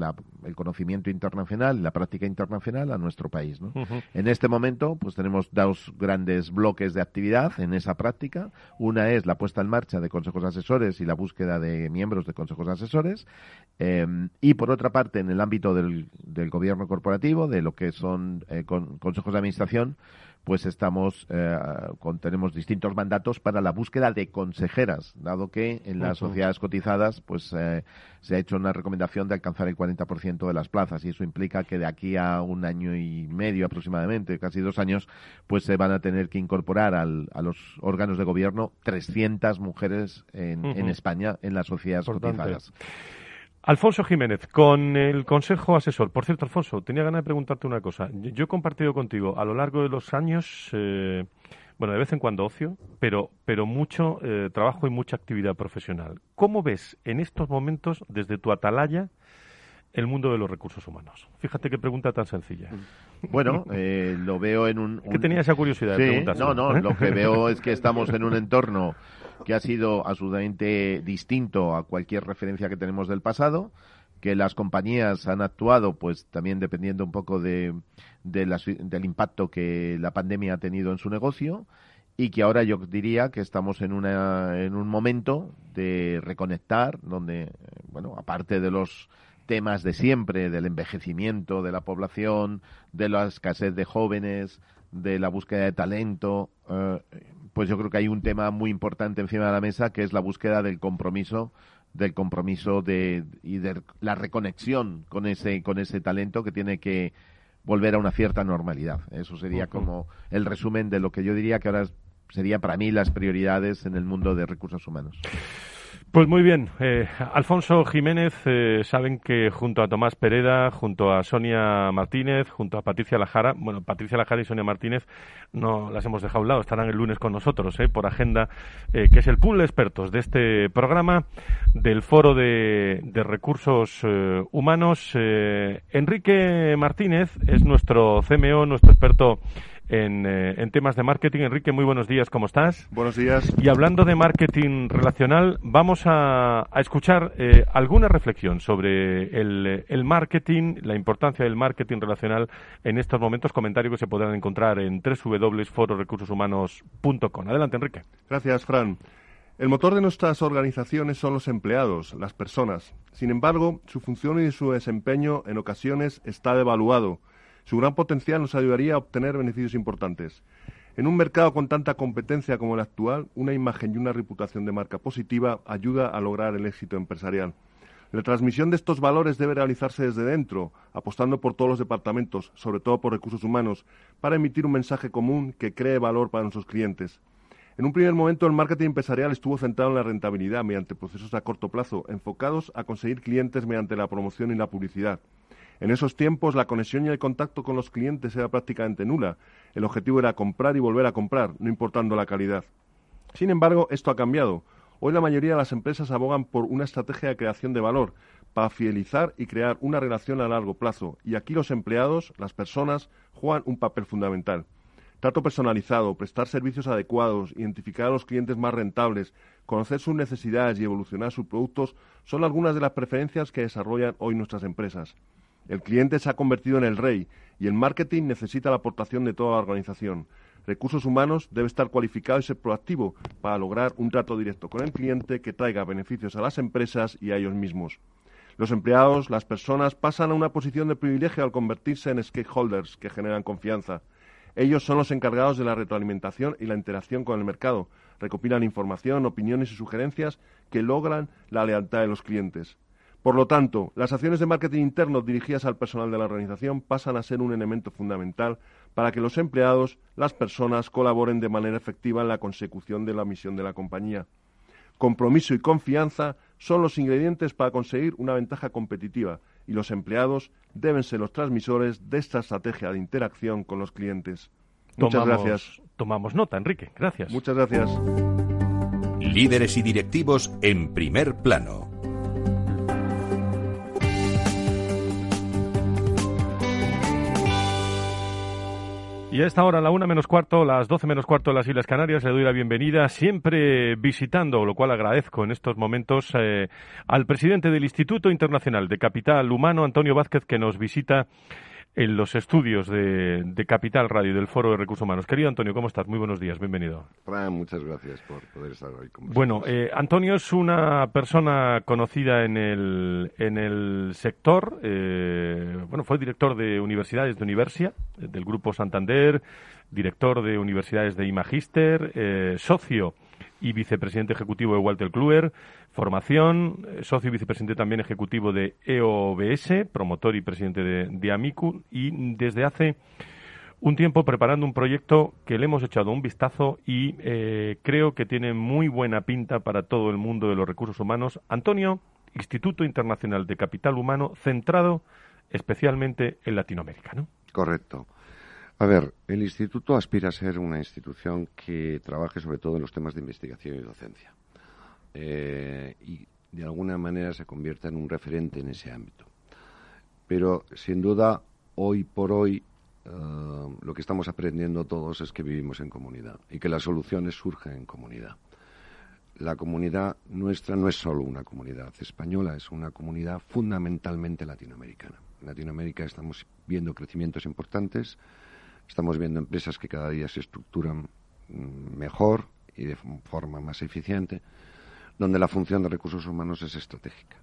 el conocimiento internacional, la práctica internacional a nuestro país. En este momento, pues tenemos dos grandes bloques de actividad en esa práctica. Una es la puesta en marcha de consejos asesores y la búsqueda de miembros de consejos asesores. Em, y por otra parte, en el ámbito del, del gobierno corporativo, de lo que son eh, consejos de administración, pues estamos eh, con, tenemos distintos mandatos para la búsqueda de consejeras, dado que en las sociedades cotizadas pues eh, se ha hecho una recomendación de alcanzar el 40% de las plazas y eso implica que de aquí a un año y medio aproximadamente, casi dos años, pues se van a tener que incorporar al, a los órganos de gobierno 300 mujeres en, en España en las sociedades cotizadas. Alfonso Jiménez, con el Consejo Asesor. Por cierto, Alfonso, tenía ganas de preguntarte una cosa. Yo he compartido contigo a lo largo de los años, eh, bueno, de vez en cuando ocio, pero, pero mucho eh, trabajo y mucha actividad profesional. ¿Cómo ves en estos momentos, desde tu atalaya, el mundo de los recursos humanos? Fíjate qué pregunta tan sencilla. Bueno, eh, lo veo en un, ¿Qué tenía esa curiosidad de No, no, lo que veo es que estamos en un entorno que ha sido absolutamente distinto a cualquier referencia que tenemos del pasado, que las compañías han actuado, pues también dependiendo un poco de, del impacto que la pandemia ha tenido en su negocio, y que ahora yo diría que estamos en, una, en un momento de reconectar, donde, bueno, aparte de los temas de siempre, del envejecimiento de la población, de la escasez de jóvenes, de la búsqueda de talento, eh, pues yo creo que hay un tema muy importante encima de la mesa que es la búsqueda del compromiso del compromiso de, y de la reconexión con ese con ese talento que tiene que volver a una cierta normalidad. Eso sería como el resumen de lo que yo diría que ahora sería para mí las prioridades en el mundo de recursos humanos. Pues muy bien, eh, Alfonso Jiménez, eh, saben que junto a Tomás Pereda, junto a Sonia Martínez, junto a Patricia Lajara, bueno, Patricia Lajara y Sonia Martínez no las hemos dejado a lado, estarán el lunes con nosotros, eh, por agenda, que es el pool de expertos de este programa del Foro de, de Recursos Humanos. Enrique Martínez es nuestro CMO, nuestro experto eh, en, temas de marketing. Enrique, muy buenos días, ¿cómo estás? Buenos días. Y hablando de marketing relacional, vamos a, escuchar eh, alguna reflexión sobre el, marketing, la importancia del marketing relacional en estos momentos, comentarios que se podrán encontrar en www.fororecursoshumanos.com. Adelante, Enrique. Gracias, Fran. El motor de nuestras organizaciones son los empleados, las personas. Sin embargo, su función y su desempeño en ocasiones está devaluado su gran potencial nos ayudaría a obtener beneficios importantes. En un mercado con tanta competencia como el actual, una imagen y una reputación de marca positiva ayuda a lograr el éxito empresarial. La transmisión de estos valores debe realizarse desde dentro, apostando por todos los departamentos, sobre todo por recursos humanos, para emitir un mensaje común que cree valor para nuestros clientes. En un primer momento, el marketing empresarial estuvo centrado en la rentabilidad mediante procesos a corto plazo, enfocados a conseguir clientes mediante la promoción y la publicidad. En esos tiempos la conexión y el contacto con los clientes era prácticamente nula. El objetivo era comprar y volver a comprar, no importando la calidad. Sin embargo, esto ha cambiado. Hoy la mayoría de las empresas abogan por una estrategia de creación de valor para fidelizar y crear una relación a largo plazo. Y aquí los empleados, las personas, juegan un papel fundamental. Trato personalizado, prestar servicios adecuados, identificar a los clientes más rentables, conocer sus necesidades y evolucionar sus productos son algunas de las preferencias que desarrollan hoy nuestras empresas. El cliente se ha convertido en el rey y el marketing necesita la aportación de toda la organización. Recursos humanos debe estar cualificado y ser proactivo para lograr un trato directo con el cliente que traiga beneficios a las empresas y a ellos mismos. Los empleados, las personas, pasan a una posición de privilegio al convertirse en stakeholders que generan confianza. Ellos son los encargados de la retroalimentación y la interacción con el mercado. Recopilan información, opiniones y sugerencias que logran la lealtad de los clientes. Por lo tanto, las acciones de marketing interno dirigidas al personal de la organización pasan a ser un elemento fundamental para que los empleados, las personas, colaboren de manera efectiva en la consecución de la misión de la compañía. Compromiso y confianza son los ingredientes para conseguir una ventaja competitiva y los empleados deben ser los transmisores de esta estrategia de interacción con los clientes. Muchas gracias. Tomamos nota, Enrique. Gracias. Muchas gracias. Líderes y directivos en primer plano. Y a esta hora, la una menos cuarto, las doce menos cuarto de las Islas Canarias, le doy la bienvenida, siempre visitando, lo cual agradezco en estos momentos, eh, al presidente del Instituto Internacional de Capital Humano, Antonio Vázquez, que nos visita en los estudios de, Capital Radio del Foro de Recursos Humanos. Querido Antonio, ¿cómo estás? Muy buenos días, bienvenido. Fran, muchas gracias por poder estar hoy con Bueno, eh, Antonio es una persona conocida en el, en el sector. Eh, bueno, fue director de universidades de Universia, del Grupo Santander, director de universidades de Imagister, eh, socio y vicepresidente ejecutivo de Walter Kluwer, formación, eh, socio y vicepresidente también ejecutivo de EOBS, promotor y presidente de, Amicu, y desde hace un tiempo preparando un proyecto que le hemos echado un vistazo y eh, creo que tiene muy buena pinta para todo el mundo de los recursos humanos. Antonio, Instituto Internacional de Capital Humano, centrado especialmente en Latinoamérica, ¿no? Correcto. A ver, el instituto aspira a ser una institución que trabaje sobre todo en los temas de investigación y docencia. Eh, y de alguna manera se convierta en un referente en ese ámbito. Pero sin duda, hoy por hoy, eh, lo que estamos aprendiendo todos es que vivimos en comunidad y que las soluciones surgen en comunidad. La comunidad nuestra no es solo una comunidad española, es una comunidad fundamentalmente latinoamericana. En Latinoamérica estamos viendo crecimientos importantes, Estamos viendo empresas que cada día se estructuran mm, mejor y de forma más eficiente, donde la función de recursos humanos es estratégica.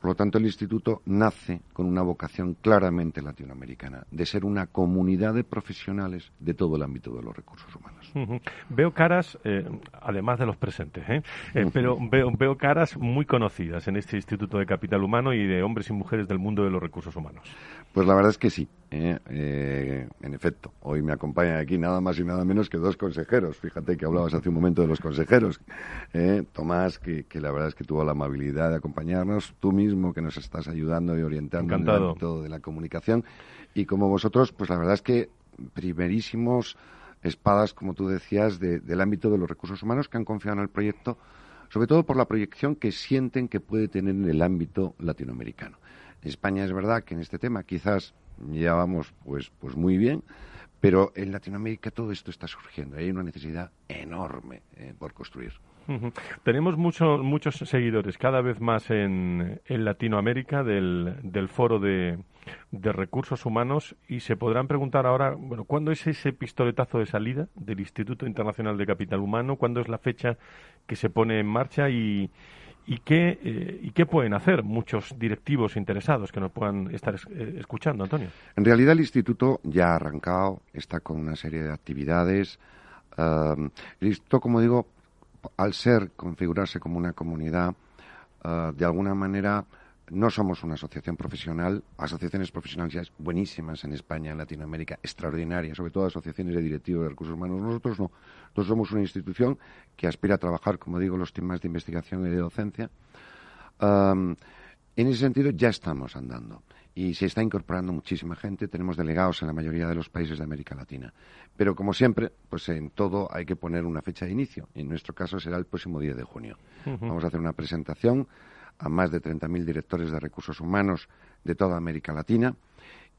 Por lo tanto, el Instituto nace con una vocación claramente latinoamericana, de ser una comunidad de profesionales de todo el ámbito de los recursos humanos. Veo caras, eh, además de los presentes, ¿eh? Eh, pero veo, veo caras muy conocidas en este Instituto de Capital Humano y de hombres y mujeres del mundo de los recursos humanos. Pues la verdad es que sí. En efecto, hoy me acompañan aquí nada más y nada menos que dos consejeros. Fíjate que hablabas hace un momento de los consejeros. Tomás, que, que, la verdad es que tuvo la amabilidad de acompañarnos, tú mismo que nos estás ayudando y orientando en el ámbito de la comunicación. Y como vosotros, pues la verdad es que primerísimos espadas, como tú decías, del ámbito de los recursos humanos que han confiado en el proyecto, sobre todo por la proyección que sienten que puede tener en el ámbito latinoamericano. España es verdad que en este tema quizás ya vamos pues, pues muy bien, pero en Latinoamérica todo esto está surgiendo. Hay una necesidad enorme eh, por construir. Tenemos muchos seguidores cada vez más en, Latinoamérica del, del foro de, recursos humanos y se podrán preguntar ahora, bueno, ¿cuándo es ese pistoletazo de salida del Instituto Internacional de Capital Humano? ¿Cuándo es la fecha que se pone en marcha y, y qué, eh, y qué pueden hacer muchos directivos interesados que nos puedan estar eh, escuchando, Antonio? En realidad el instituto ya ha arrancado, está con una serie de actividades. el instituto, como digo, al ser, configurarse como una comunidad, eh, de alguna manera no somos una asociación profesional, asociaciones profesionales buenísimas en España, en Latinoamérica, extraordinarias, sobre todo asociaciones de directivos de recursos humanos. Nosotros no. Nosotros somos una institución que aspira a trabajar, como digo, los temas de investigación y de docencia. en ese sentido ya estamos andando y se está incorporando muchísima gente. Tenemos delegados en la mayoría de los países de América Latina. Pero como siempre, pues en todo hay que poner una fecha de inicio. En nuestro caso será el próximo 10 de junio. Vamos a hacer una presentación a más de 30.000 directores de recursos humanos de toda América Latina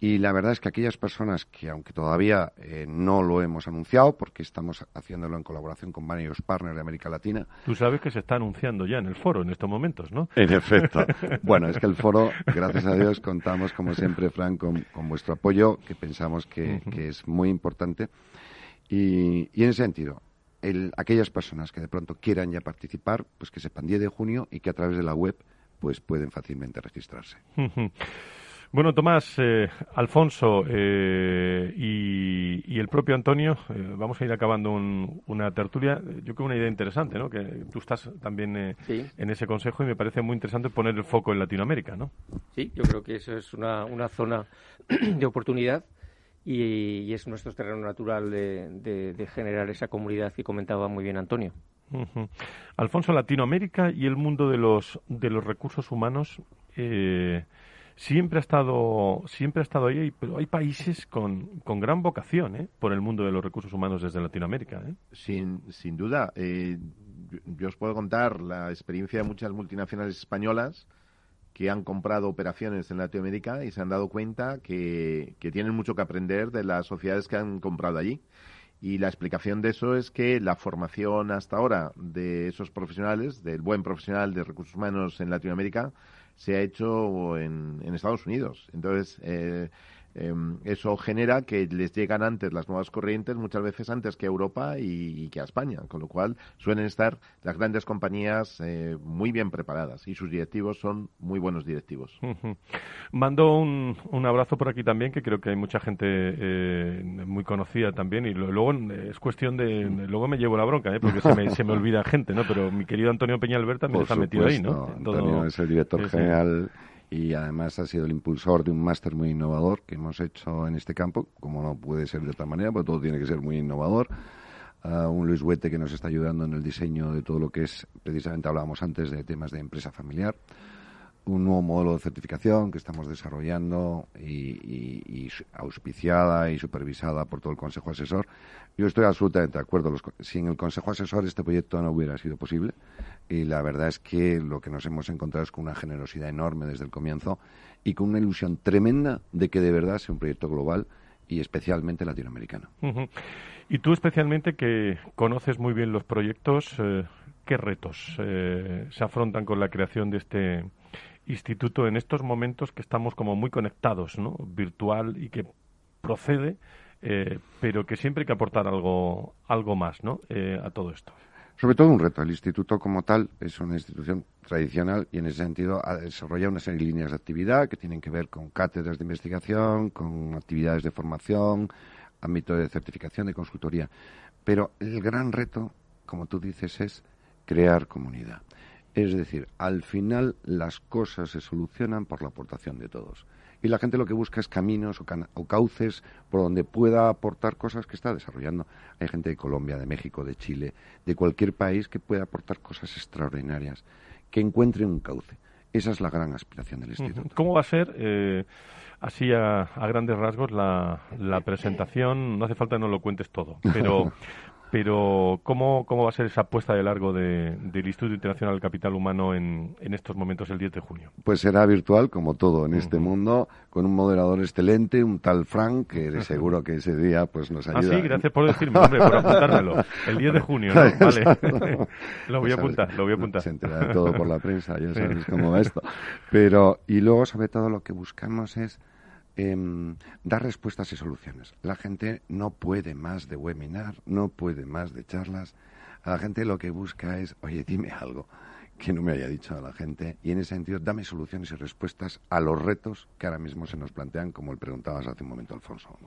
y la verdad es que aquellas personas que, aunque todavía eh, no lo hemos anunciado, porque estamos haciéndolo en colaboración con varios partners de América Latina. Tú sabes que se está anunciando ya en el foro en estos momentos, ¿no? En efecto. bueno, es que el foro, gracias a Dios, contamos, como siempre, Frank, con, vuestro apoyo, que pensamos que, que es muy importante. Y, y en ese sentido, el, aquellas personas que de pronto quieran ya participar, pues que sepan 10 de junio y que a través de la web pues pueden fácilmente registrarse. Bueno, Tomás, eh, Alfonso eh, y, el propio Antonio, eh, vamos a ir acabando una tertulia. Yo creo una idea interesante, ¿no? Que tú estás también en ese consejo y me parece muy interesante poner el foco en Latinoamérica, ¿no? Sí, yo creo que eso es una, una zona de oportunidad y, es nuestro terreno natural de, generar esa comunidad que comentaba muy bien Antonio. Alfonso, Latinoamérica y el mundo de los, de los recursos humanos siempre ha estado siempre ha estado ahí, pero hay países con, con gran vocación ¿eh? por el mundo de los recursos humanos desde Latinoamérica. ¿eh? Sin, sin duda. Eh, yo, os puedo contar la experiencia de muchas multinacionales españolas que han comprado operaciones en Latinoamérica y se han dado cuenta que, que tienen mucho que aprender de las sociedades que han comprado allí. Y la explicación de eso es que la formación hasta ahora de esos profesionales, del buen profesional de recursos humanos en Latinoamérica, se ha hecho en, en Estados Unidos. Entonces, eh, Em, eso genera que les llegan antes las nuevas corrientes, muchas veces antes que a Europa y, que a España, con lo cual suelen estar las grandes compañías eh, muy bien preparadas y sus directivos son muy buenos directivos. Mando un, un, abrazo por aquí también, que creo que hay mucha gente eh, muy conocida también y luego es cuestión de, luego me llevo la bronca, ¿eh? porque se me, se me olvida gente, ¿no? Pero mi querido Antonio Peñalver también está metido ahí, ¿no? Antonio es el director general y además ha sido el impulsor de un máster muy innovador que hemos hecho en este campo, como no puede ser de otra manera, porque todo tiene que ser muy innovador. Uh, un Luis Huete que nos está ayudando en el diseño de todo lo que es, precisamente hablábamos antes de temas de empresa familiar un nuevo modelo de certificación que estamos desarrollando y, auspiciada y supervisada por todo el Consejo Asesor. Yo estoy absolutamente de acuerdo. sin el Consejo Asesor este proyecto no hubiera sido posible y la verdad es que lo que nos hemos encontrado es con una generosidad enorme desde el comienzo y con una ilusión tremenda de que de verdad sea un proyecto global y especialmente latinoamericano. Y tú especialmente que conoces muy bien los proyectos, eh, ¿qué retos eh, se afrontan con la creación de este instituto en estos momentos que estamos como muy conectados, ¿no? Virtual y que procede, eh, pero que siempre hay que aportar algo, algo más, ¿no? Eh, a todo esto. Sobre todo un reto. El instituto como tal es una institución tradicional y en ese sentido ha desarrollado una serie de líneas de actividad que tienen que ver con cátedras de investigación, con actividades de formación, ámbito de certificación, de consultoría. Pero el gran reto, como tú dices, es crear comunidad. Es decir, al final las cosas se solucionan por la aportación de todos. Y la gente lo que busca es caminos o, cauces por donde pueda aportar cosas que está desarrollando. Hay gente de Colombia, de México, de Chile, de cualquier país que pueda aportar cosas extraordinarias, que encuentre un cauce. Esa es la gran aspiración del Instituto. ¿Cómo va a ser, eh, así a, grandes rasgos, la, la, presentación? No hace falta que no lo cuentes todo, pero Pero, ¿cómo, ¿cómo va a ser esa apuesta de largo del Instituto Internacional del Capital Humano en, en, estos momentos, el 10 de junio? Pues será virtual, como todo en este mundo, con un moderador excelente, un tal Frank, que seguro que ese día pues nos ayuda. Ah, sí, gracias por decirme, hombre, por apuntármelo. El 10 de junio, ¿no? Vale. lo voy a apuntar, lo voy a apuntar. Se entera de todo por la prensa, ya sabes cómo va esto. Pero, y luego, sobre todo, lo que buscamos es Em, dar respuestas y soluciones. La gente no puede más de webinar, no puede más de charlas. A la gente lo que busca es, oye, dime algo que no me haya dicho a la gente y en ese sentido dame soluciones y respuestas a los retos que ahora mismo se nos plantean, como le preguntabas hace un momento, Alfonso.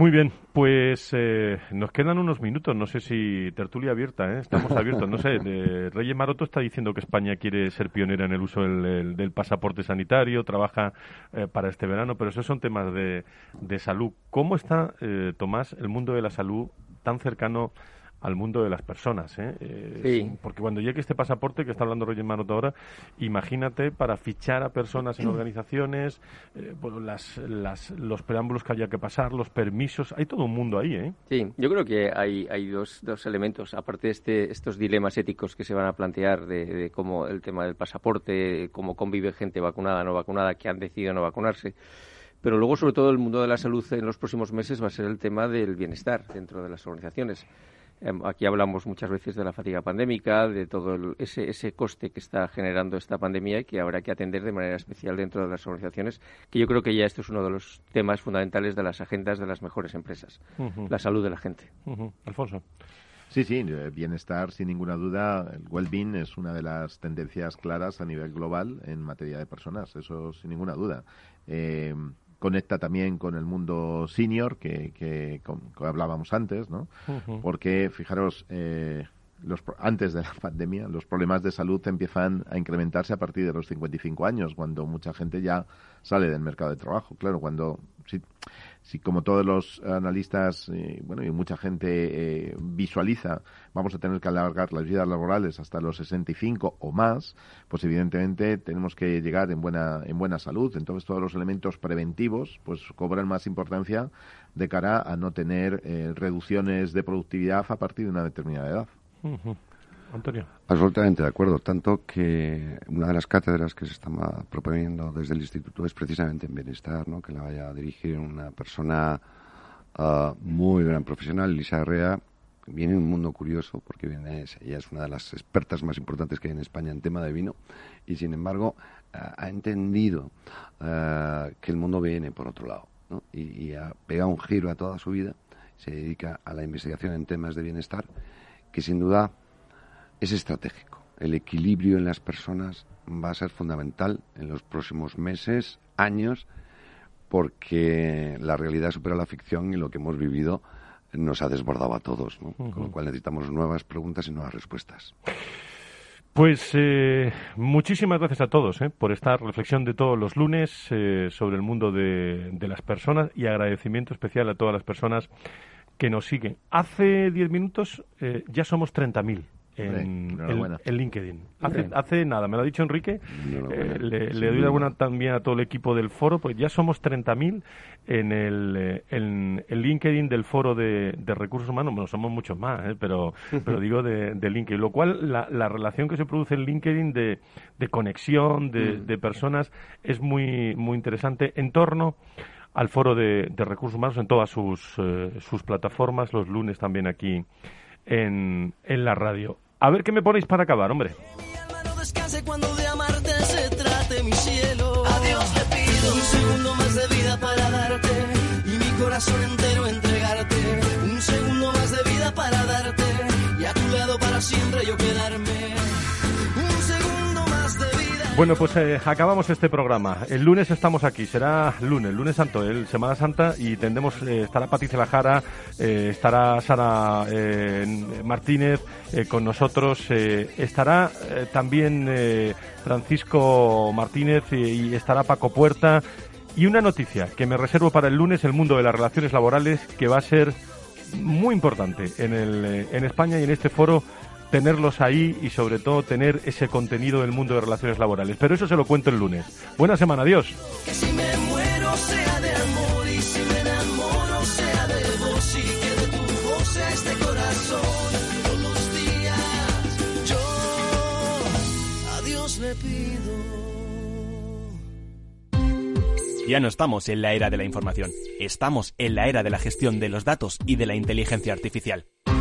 Muy bien, pues eh, nos quedan unos minutos. No sé si tertulia abierta, ¿eh? estamos abiertos. No sé, de, Reyes Maroto está diciendo que España quiere ser pionera en el uso del, pasaporte sanitario, trabaja eh, para este verano, pero esos son temas de, de salud. ¿Cómo está, eh, Tomás, el mundo de la salud tan cercano al mundo de las personas. ¿eh? sí. Porque cuando llegue este pasaporte que está hablando Roger Manota ahora, imagínate para fichar a personas en organizaciones, eh, las, las, los preámbulos que haya que pasar, los permisos, hay todo un mundo ahí. ¿eh? Sí, yo creo que hay, hay dos, dos elementos, aparte de este, estos dilemas éticos que se van a plantear de, de cómo el tema del pasaporte, cómo convive gente vacunada, no vacunada, que han decidido no vacunarse. Pero luego, sobre todo, el mundo de la salud en los próximos meses va a ser el tema del bienestar dentro de las organizaciones aquí hablamos muchas veces de la fatiga pandémica, de todo ese, ese coste que está generando esta pandemia y que habrá que atender de manera especial dentro de las organizaciones, que yo creo que ya esto es uno de los temas fundamentales de las agendas de las mejores empresas, la salud de la gente. Alfonso. Sí, sí, bienestar sin ninguna duda. El well-being es una de las tendencias claras a nivel global en materia de personas, eso sin ninguna duda. Eh, conecta también con el mundo senior que, que, hablábamos antes, ¿no? Porque, fijaros, eh, los, antes de la pandemia, los problemas de salud empiezan a incrementarse a partir de los 55 años, cuando mucha gente ya sale del mercado de trabajo. Claro, cuando si como todos los analistas, eh, bueno, y mucha gente eh, visualiza, vamos a tener que alargar las vidas laborales hasta los 65 o más, pues evidentemente tenemos que llegar en buena, en buena salud. Entonces todos los elementos preventivos, pues cobran más importancia de cara a no tener eh, reducciones de productividad a partir de una determinada edad. Antonio. Absolutamente de acuerdo. Tanto que una de las cátedras que se está proponiendo desde el instituto es precisamente en bienestar, ¿no? que la vaya a dirigir una persona ah, muy gran profesional, Lisa Herrea. Viene un mundo curioso porque viene, ella es una de las expertas más importantes que hay en España en tema de vino y sin embargo ah, ha entendido ah, que el mundo viene por otro lado ¿no? y, y ha pegado un giro a toda su vida. Se dedica a la investigación en temas de bienestar que sin duda es estratégico. El equilibrio en las personas va a ser fundamental en los próximos meses, años, porque la realidad supera la ficción y lo que hemos vivido nos ha desbordado a todos, con lo cual necesitamos nuevas preguntas y nuevas respuestas. Pues eh, muchísimas gracias a todos eh, por esta reflexión de todos los lunes eh, sobre el mundo de, de, las personas y agradecimiento especial a todas las personas que nos siguen. Hace diez minutos ya somos 30.000 en, el, LinkedIn. Hace, hace, nada, me lo ha dicho Enrique, eh, le, doy la buena también a todo el equipo del foro, pues ya somos 30.000 en el, eh, en el LinkedIn del foro de, recursos humanos, bueno, somos muchos más, eh, pero, pero digo de, LinkedIn, lo cual la, la, relación que se produce en LinkedIn de, de conexión de, mm. de, personas es muy, muy interesante en torno al foro de, recursos humanos en todas sus, sus plataformas, los lunes también aquí en, en la radio. A ver qué me ponéis para acabar, hombre. corazón entero entregarte. Un segundo más de vida para darte y a tu lado para siempre yo quedarme. Bueno, pues eh, acabamos este programa. El lunes estamos aquí, será lunes, lunes santo, el Semana Santa, y tendremos, eh, estará Patricia Lajara, eh, estará Sara Martínez con nosotros, estará también Francisco Martínez y, estará Paco Puerta. Y una noticia que me reservo para el lunes, el mundo de las relaciones laborales, que va a ser muy importante en, el, en España y en este foro tenerlos ahí y sobre todo tener ese contenido del mundo de relaciones laborales. Pero eso se lo cuento el lunes. Buena semana, adiós. Ya no estamos en la era de la información, estamos en la era de la gestión de los datos y de la inteligencia artificial.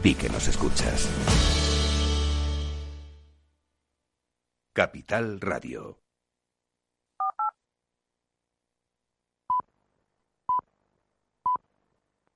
Di que nos escuchas. Capital Radio.